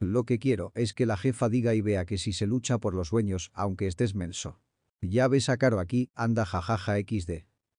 Lo que quiero es que la jefa diga y vea que si se lucha por los sueños, aunque estés menso. Ya ves a Caro aquí, anda jajaja xd.